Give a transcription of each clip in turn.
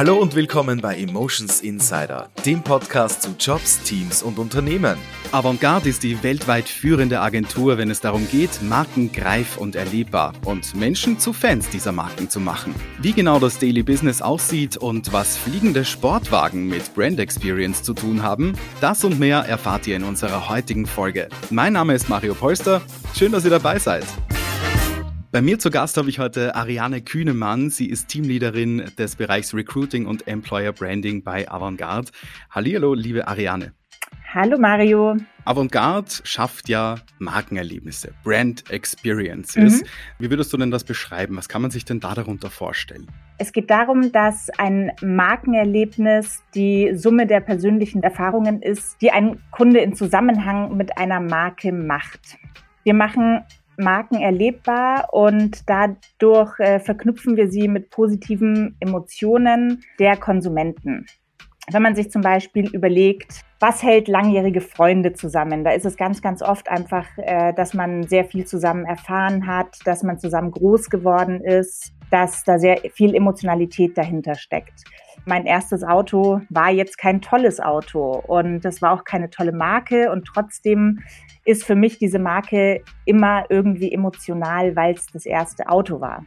Hallo und willkommen bei Emotions Insider, dem Podcast zu Jobs, Teams und Unternehmen. Avantgarde ist die weltweit führende Agentur, wenn es darum geht, Marken greif und erlebbar und Menschen zu Fans dieser Marken zu machen. Wie genau das Daily Business aussieht und was fliegende Sportwagen mit Brand Experience zu tun haben, das und mehr erfahrt ihr in unserer heutigen Folge. Mein Name ist Mario Polster. Schön, dass ihr dabei seid. Bei mir zu Gast habe ich heute Ariane Kühnemann. Sie ist Teamleaderin des Bereichs Recruiting und Employer Branding bei Avantgarde. Hallihallo, liebe Ariane. Hallo Mario. Avantgarde schafft ja Markenerlebnisse, Brand Experiences. Mhm. Wie würdest du denn das beschreiben? Was kann man sich denn da darunter vorstellen? Es geht darum, dass ein Markenerlebnis die Summe der persönlichen Erfahrungen ist, die ein Kunde in Zusammenhang mit einer Marke macht. Wir machen Marken erlebbar und dadurch äh, verknüpfen wir sie mit positiven Emotionen der Konsumenten. Wenn man sich zum Beispiel überlegt, was hält langjährige Freunde zusammen? Da ist es ganz, ganz oft einfach, äh, dass man sehr viel zusammen erfahren hat, dass man zusammen groß geworden ist, dass da sehr viel Emotionalität dahinter steckt. Mein erstes Auto war jetzt kein tolles Auto und das war auch keine tolle Marke und trotzdem ist für mich diese Marke immer irgendwie emotional, weil es das erste Auto war.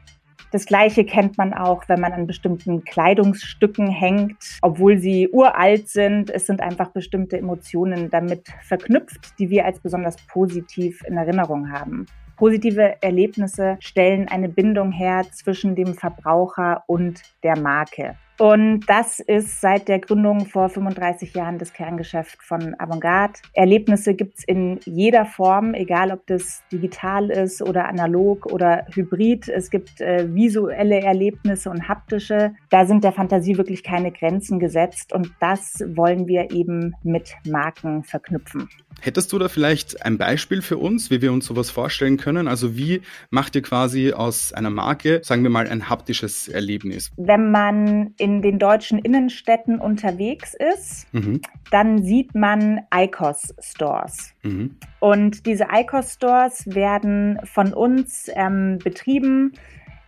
Das Gleiche kennt man auch, wenn man an bestimmten Kleidungsstücken hängt, obwohl sie uralt sind. Es sind einfach bestimmte Emotionen damit verknüpft, die wir als besonders positiv in Erinnerung haben. Positive Erlebnisse stellen eine Bindung her zwischen dem Verbraucher und der Marke. Und das ist seit der Gründung vor 35 Jahren das Kerngeschäft von Avantgarde. Erlebnisse gibt's in jeder Form, egal ob das digital ist oder analog oder hybrid. Es gibt äh, visuelle Erlebnisse und haptische. Da sind der Fantasie wirklich keine Grenzen gesetzt und das wollen wir eben mit Marken verknüpfen. Hättest du da vielleicht ein Beispiel für uns, wie wir uns sowas vorstellen können? Also wie macht ihr quasi aus einer Marke, sagen wir mal, ein haptisches Erlebnis? Wenn man in den deutschen Innenstädten unterwegs ist, mhm. dann sieht man ICOS-Stores. Mhm. Und diese ICOS-Stores werden von uns ähm, betrieben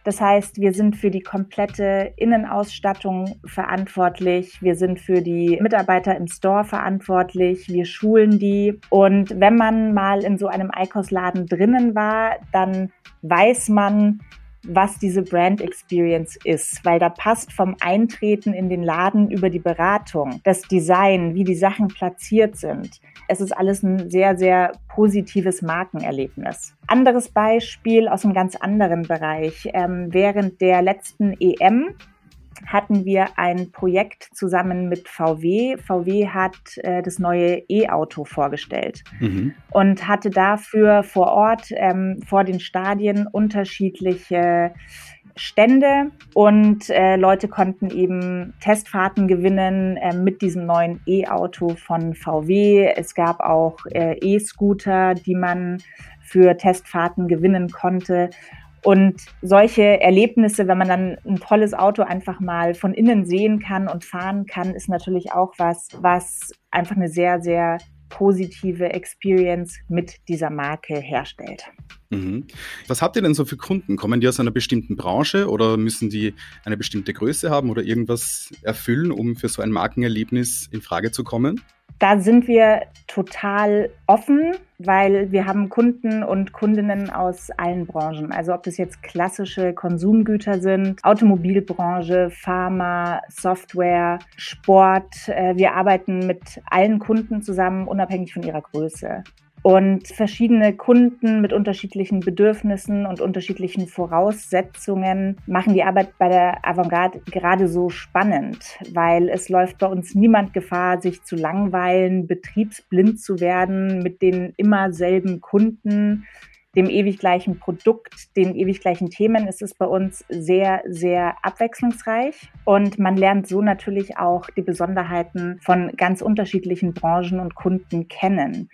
das heißt, wir sind für die komplette Innenausstattung verantwortlich. Wir sind für die Mitarbeiter im Store verantwortlich. Wir schulen die. Und wenn man mal in so einem Eikos-Laden drinnen war, dann weiß man, was diese Brand Experience ist, weil da passt vom Eintreten in den Laden über die Beratung, das Design, wie die Sachen platziert sind. Es ist alles ein sehr, sehr positives Markenerlebnis. Anderes Beispiel aus einem ganz anderen Bereich. Ähm, während der letzten EM hatten wir ein Projekt zusammen mit VW. VW hat äh, das neue E-Auto vorgestellt mhm. und hatte dafür vor Ort ähm, vor den Stadien unterschiedliche Stände und äh, Leute konnten eben Testfahrten gewinnen äh, mit diesem neuen E-Auto von VW. Es gab auch äh, E-Scooter, die man für Testfahrten gewinnen konnte. Und solche Erlebnisse, wenn man dann ein tolles Auto einfach mal von innen sehen kann und fahren kann, ist natürlich auch was, was einfach eine sehr, sehr positive Experience mit dieser Marke herstellt. Mhm. Was habt ihr denn so für Kunden? Kommen die aus einer bestimmten Branche oder müssen die eine bestimmte Größe haben oder irgendwas erfüllen, um für so ein Markenerlebnis in Frage zu kommen? Da sind wir total offen, weil wir haben Kunden und Kundinnen aus allen Branchen. Also ob das jetzt klassische Konsumgüter sind, Automobilbranche, Pharma, Software, Sport. Äh, wir arbeiten mit allen Kunden zusammen, unabhängig von ihrer Größe. Und verschiedene Kunden mit unterschiedlichen Bedürfnissen und unterschiedlichen Voraussetzungen machen die Arbeit bei der Avantgarde gerade so spannend, weil es läuft bei uns niemand Gefahr, sich zu langweilen, betriebsblind zu werden mit den immer selben Kunden dem ewig gleichen Produkt, den ewig gleichen Themen ist es bei uns sehr, sehr abwechslungsreich. Und man lernt so natürlich auch die Besonderheiten von ganz unterschiedlichen Branchen und Kunden kennen.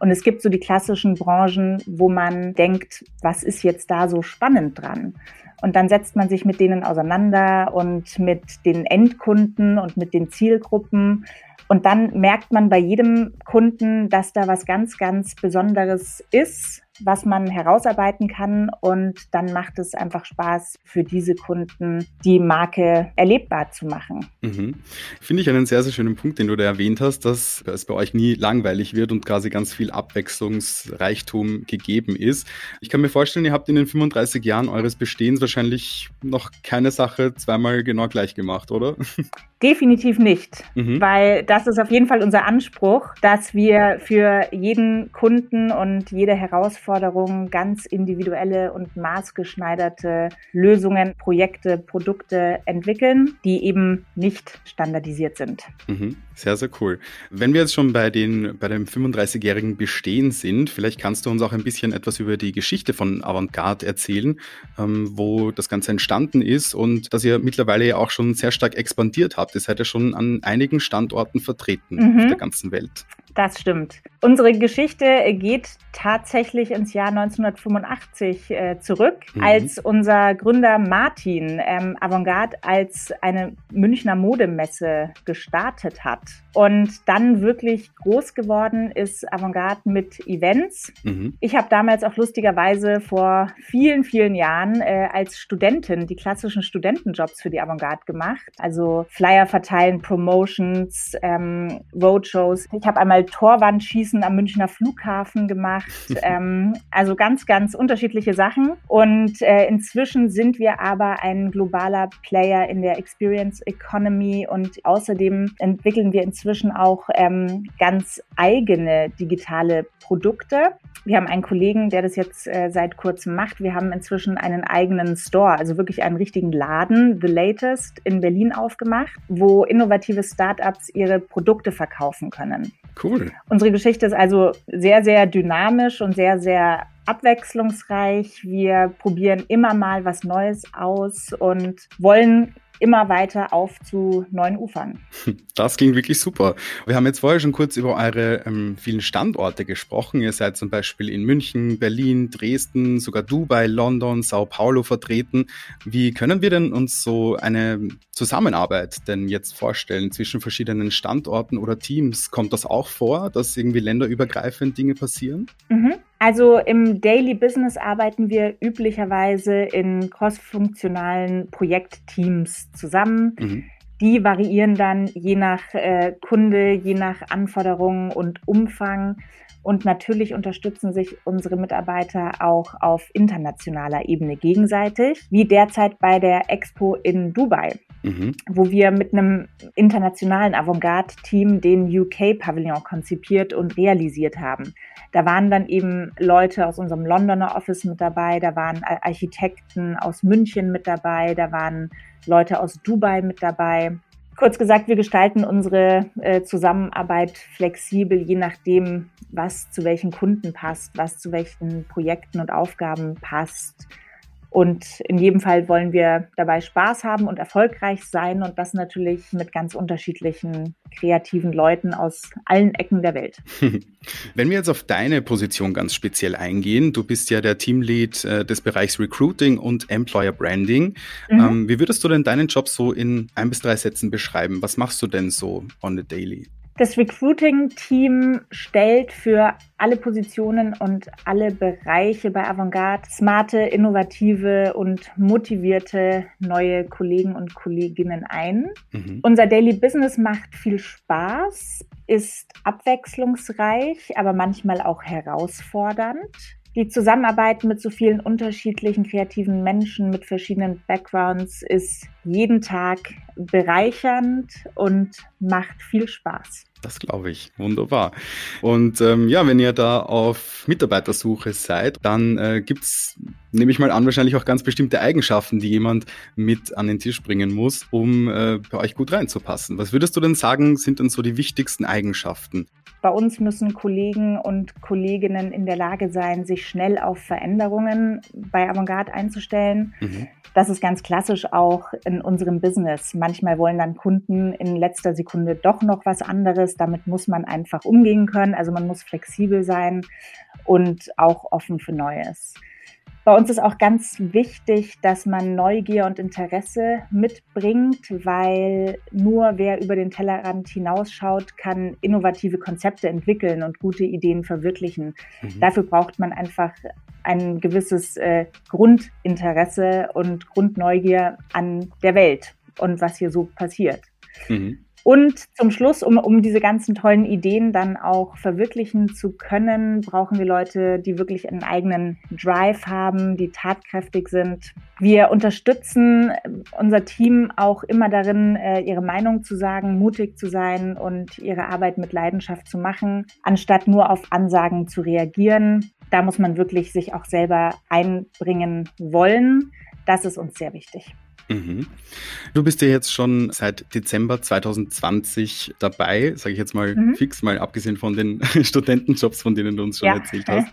Und es gibt so die klassischen Branchen, wo man denkt, was ist jetzt da so spannend dran? Und dann setzt man sich mit denen auseinander und mit den Endkunden und mit den Zielgruppen. Und dann merkt man bei jedem Kunden, dass da was ganz, ganz Besonderes ist, was man herausarbeiten kann und dann macht es einfach Spaß für diese Kunden, die Marke erlebbar zu machen. Mhm. Finde ich einen sehr, sehr schönen Punkt, den du da erwähnt hast, dass es bei euch nie langweilig wird und quasi ganz viel Abwechslungsreichtum gegeben ist. Ich kann mir vorstellen, ihr habt in den 35 Jahren eures Bestehens wahrscheinlich noch keine Sache zweimal genau gleich gemacht, oder? Definitiv nicht, mhm. weil das ist auf jeden Fall unser Anspruch, dass wir für jeden Kunden und jede Herausforderung ganz individuelle und maßgeschneiderte Lösungen, Projekte, Produkte entwickeln, die eben nicht standardisiert sind. Mhm. Sehr, sehr cool. Wenn wir jetzt schon bei, den, bei dem 35-jährigen Bestehen sind, vielleicht kannst du uns auch ein bisschen etwas über die Geschichte von Avantgarde erzählen, ähm, wo das Ganze entstanden ist und dass ihr mittlerweile ja auch schon sehr stark expandiert habt. Ihr seid ja schon an einigen Standorten vertreten mhm. auf der ganzen Welt. Das stimmt. Unsere Geschichte geht tatsächlich ins Jahr 1985 äh, zurück, mhm. als unser Gründer Martin ähm, Avantgarde als eine Münchner Modemesse gestartet hat. Und dann wirklich groß geworden ist Avantgarde mit Events. Mhm. Ich habe damals auch lustigerweise vor vielen, vielen Jahren äh, als Studentin die klassischen Studentenjobs für die Avantgarde gemacht. Also Flyer verteilen, Promotions, ähm, Roadshows. Ich habe einmal Torwandschießen am Münchner Flughafen gemacht. ähm, also ganz, ganz unterschiedliche Sachen. Und äh, inzwischen sind wir aber ein globaler Player in der Experience Economy und außerdem entwickeln wir inzwischen auch ähm, ganz eigene digitale Produkte. Wir haben einen Kollegen, der das jetzt äh, seit kurzem macht. Wir haben inzwischen einen eigenen Store, also wirklich einen richtigen Laden, The Latest, in Berlin aufgemacht, wo innovative Startups ihre Produkte verkaufen können. Cool. Unsere Geschichte ist also sehr, sehr dynamisch und sehr, sehr abwechslungsreich. Wir probieren immer mal was Neues aus und wollen immer weiter auf zu neuen Ufern. Das ging wirklich super. Wir haben jetzt vorher schon kurz über eure ähm, vielen Standorte gesprochen. Ihr seid zum Beispiel in München, Berlin, Dresden, sogar Dubai, London, Sao Paulo vertreten. Wie können wir denn uns so eine Zusammenarbeit denn jetzt vorstellen zwischen verschiedenen Standorten oder Teams? Kommt das auch vor, dass irgendwie länderübergreifend Dinge passieren? Mhm. Also im Daily Business arbeiten wir üblicherweise in crossfunktionalen Projektteams zusammen. Mhm. Die variieren dann je nach äh, Kunde, je nach Anforderungen und Umfang. Und natürlich unterstützen sich unsere Mitarbeiter auch auf internationaler Ebene gegenseitig, wie derzeit bei der Expo in Dubai, mhm. wo wir mit einem internationalen Avantgarde-Team den UK-Pavillon konzipiert und realisiert haben. Da waren dann eben Leute aus unserem Londoner Office mit dabei, da waren Architekten aus München mit dabei, da waren Leute aus Dubai mit dabei. Kurz gesagt, wir gestalten unsere äh, Zusammenarbeit flexibel, je nachdem, was zu welchen Kunden passt, was zu welchen Projekten und Aufgaben passt. Und in jedem Fall wollen wir dabei Spaß haben und erfolgreich sein und das natürlich mit ganz unterschiedlichen kreativen Leuten aus allen Ecken der Welt. Wenn wir jetzt auf deine Position ganz speziell eingehen, du bist ja der Teamlead äh, des Bereichs Recruiting und Employer Branding. Mhm. Ähm, wie würdest du denn deinen Job so in ein bis drei Sätzen beschreiben? Was machst du denn so on the daily? Das Recruiting-Team stellt für alle Positionen und alle Bereiche bei Avantgarde smarte, innovative und motivierte neue Kollegen und Kolleginnen ein. Mhm. Unser Daily Business macht viel Spaß, ist abwechslungsreich, aber manchmal auch herausfordernd. Die Zusammenarbeit mit so vielen unterschiedlichen kreativen Menschen mit verschiedenen Backgrounds ist jeden Tag bereichernd und macht viel Spaß. Das glaube ich. Wunderbar. Und ähm, ja, wenn ihr da auf Mitarbeitersuche seid, dann äh, es, nehme ich mal an, wahrscheinlich auch ganz bestimmte Eigenschaften, die jemand mit an den Tisch bringen muss, um äh, bei euch gut reinzupassen. Was würdest du denn sagen, sind denn so die wichtigsten Eigenschaften? Bei uns müssen Kollegen und Kolleginnen in der Lage sein, sich schnell auf Veränderungen bei Avantgarde einzustellen. Mhm. Das ist ganz klassisch auch in unserem Business. Manchmal wollen dann Kunden in letzter Sekunde doch noch was anderes. Damit muss man einfach umgehen können. Also man muss flexibel sein und auch offen für Neues. Bei uns ist auch ganz wichtig, dass man Neugier und Interesse mitbringt, weil nur wer über den Tellerrand hinausschaut, kann innovative Konzepte entwickeln und gute Ideen verwirklichen. Mhm. Dafür braucht man einfach ein gewisses äh, Grundinteresse und Grundneugier an der Welt und was hier so passiert. Mhm. Und zum Schluss, um, um diese ganzen tollen Ideen dann auch verwirklichen zu können, brauchen wir Leute, die wirklich einen eigenen Drive haben, die tatkräftig sind. Wir unterstützen unser Team auch immer darin, äh, ihre Meinung zu sagen, mutig zu sein und ihre Arbeit mit Leidenschaft zu machen, anstatt nur auf Ansagen zu reagieren. Da muss man wirklich sich auch selber einbringen wollen. Das ist uns sehr wichtig. Mhm. Du bist ja jetzt schon seit Dezember 2020 dabei, sage ich jetzt mal mhm. fix, mal abgesehen von den Studentenjobs, von denen du uns schon ja. erzählt hast.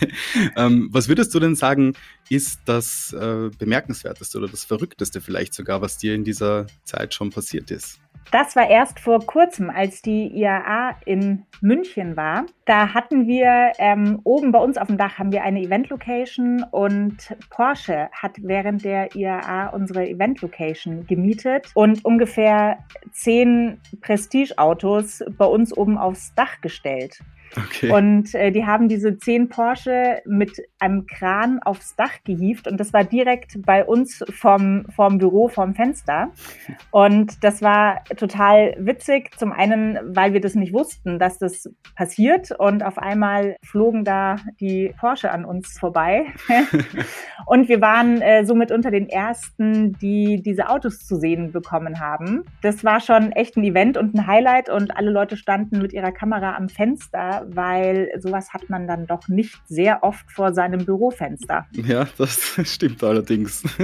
ähm, was würdest du denn sagen, ist das äh, Bemerkenswerteste oder das Verrückteste vielleicht sogar, was dir in dieser Zeit schon passiert ist? Das war erst vor kurzem, als die IAA in München war. Da hatten wir ähm, oben bei uns auf dem Dach haben wir eine Event-Location und Porsche hat während der IAA unsere Event-Location gemietet und ungefähr zehn Prestige-Autos bei uns oben aufs Dach gestellt. Okay. Und äh, die haben diese zehn Porsche mit einem Kran aufs Dach gehievt und das war direkt bei uns vom, vom Büro, vom Fenster. Und das war total witzig. Zum einen, weil wir das nicht wussten, dass das passiert und auf einmal flogen da die Porsche an uns vorbei. und wir waren äh, somit unter den ersten, die diese Autos zu sehen bekommen haben. Das war schon echt ein Event und ein Highlight und alle Leute standen mit ihrer Kamera am Fenster weil sowas hat man dann doch nicht sehr oft vor seinem Bürofenster. Ja, das stimmt allerdings.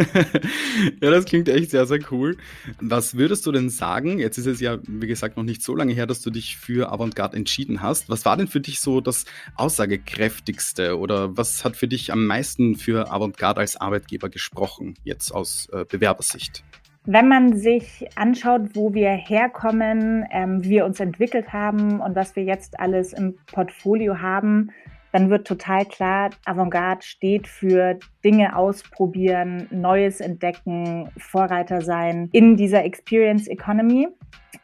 ja, das klingt echt sehr, sehr cool. Was würdest du denn sagen? Jetzt ist es ja, wie gesagt, noch nicht so lange her, dass du dich für Avantgarde entschieden hast. Was war denn für dich so das aussagekräftigste oder was hat für dich am meisten für Avantgarde als Arbeitgeber gesprochen, jetzt aus äh, Bewerbersicht? Wenn man sich anschaut, wo wir herkommen, ähm, wie wir uns entwickelt haben und was wir jetzt alles im Portfolio haben, dann wird total klar, Avantgarde steht für Dinge ausprobieren, Neues entdecken, Vorreiter sein in dieser Experience Economy.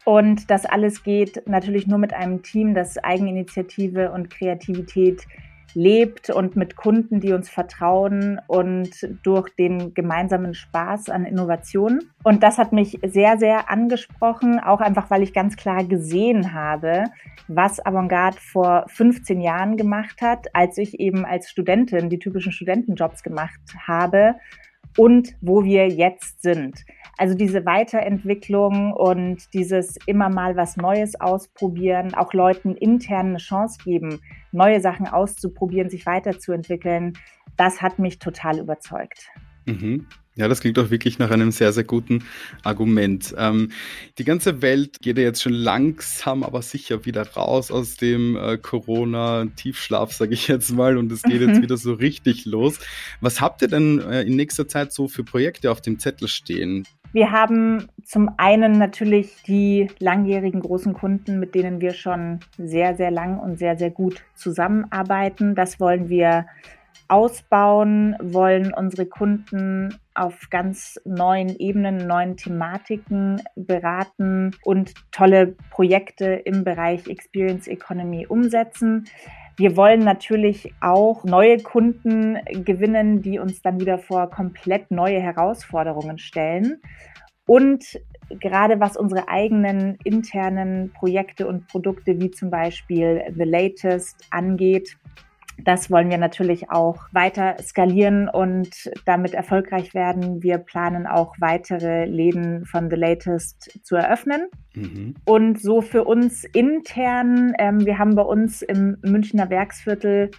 Und das alles geht natürlich nur mit einem Team, das Eigeninitiative und Kreativität lebt und mit Kunden, die uns vertrauen und durch den gemeinsamen Spaß an Innovation. Und das hat mich sehr, sehr angesprochen, auch einfach, weil ich ganz klar gesehen habe, was Avantgarde vor 15 Jahren gemacht hat, als ich eben als Studentin die typischen Studentenjobs gemacht habe und wo wir jetzt sind. Also diese Weiterentwicklung und dieses immer mal was Neues ausprobieren, auch Leuten intern eine Chance geben, neue Sachen auszuprobieren, sich weiterzuentwickeln, das hat mich total überzeugt. Mhm. Ja, das klingt auch wirklich nach einem sehr, sehr guten Argument. Ähm, die ganze Welt geht ja jetzt schon langsam, aber sicher wieder raus aus dem äh, Corona-Tiefschlaf, sage ich jetzt mal, und es geht mhm. jetzt wieder so richtig los. Was habt ihr denn äh, in nächster Zeit so für Projekte auf dem Zettel stehen? Wir haben zum einen natürlich die langjährigen großen Kunden, mit denen wir schon sehr, sehr lang und sehr, sehr gut zusammenarbeiten. Das wollen wir ausbauen, wollen unsere Kunden auf ganz neuen Ebenen, neuen Thematiken beraten und tolle Projekte im Bereich Experience Economy umsetzen. Wir wollen natürlich auch neue Kunden gewinnen, die uns dann wieder vor komplett neue Herausforderungen stellen. Und gerade was unsere eigenen internen Projekte und Produkte wie zum Beispiel The Latest angeht, das wollen wir natürlich auch weiter skalieren und damit erfolgreich werden. Wir planen auch weitere Läden von The Latest zu eröffnen. Mhm. Und so für uns intern, ähm, wir haben bei uns im Münchner Werksviertel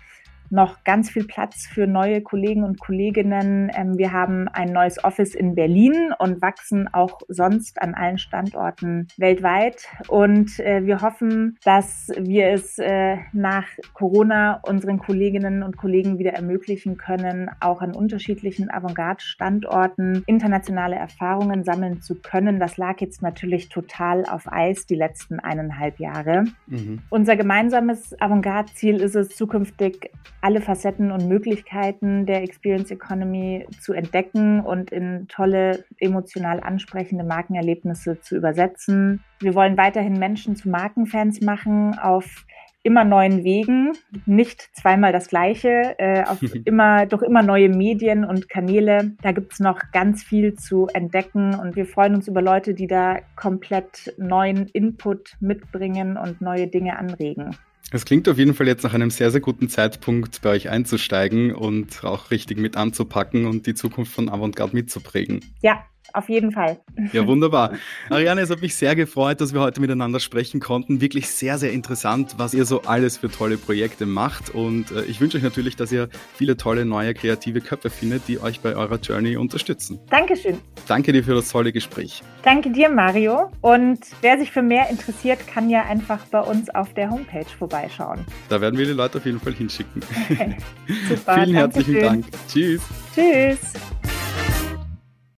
noch ganz viel Platz für neue Kollegen und Kolleginnen. Ähm, wir haben ein neues Office in Berlin und wachsen auch sonst an allen Standorten weltweit. Und äh, wir hoffen, dass wir es äh, nach Corona unseren Kolleginnen und Kollegen wieder ermöglichen können, auch an unterschiedlichen Avantgarde-Standorten internationale Erfahrungen sammeln zu können. Das lag jetzt natürlich total auf Eis die letzten eineinhalb Jahre. Mhm. Unser gemeinsames Avantgarde-Ziel ist es, zukünftig alle Facetten und Möglichkeiten der Experience Economy zu entdecken und in tolle, emotional ansprechende Markenerlebnisse zu übersetzen. Wir wollen weiterhin Menschen zu Markenfans machen auf immer neuen Wegen, nicht zweimal das Gleiche, äh, auf immer, durch immer neue Medien und Kanäle. Da gibt es noch ganz viel zu entdecken und wir freuen uns über Leute, die da komplett neuen Input mitbringen und neue Dinge anregen. Es klingt auf jeden Fall jetzt nach einem sehr, sehr guten Zeitpunkt, bei euch einzusteigen und auch richtig mit anzupacken und die Zukunft von Avantgarde mitzuprägen. Ja, auf jeden Fall. Ja, wunderbar. Ariane, es hat mich sehr gefreut, dass wir heute miteinander sprechen konnten. Wirklich sehr, sehr interessant, was ihr so alles für tolle Projekte macht. Und äh, ich wünsche euch natürlich, dass ihr viele tolle neue kreative Köpfe findet, die euch bei eurer Journey unterstützen. Dankeschön. Danke dir für das tolle Gespräch. Danke dir, Mario. Und wer sich für mehr interessiert, kann ja einfach bei uns auf der Homepage vorbeischauen. Da werden wir die Leute auf jeden Fall hinschicken. Super. Vielen herzlichen Dank. Tschüss. Tschüss.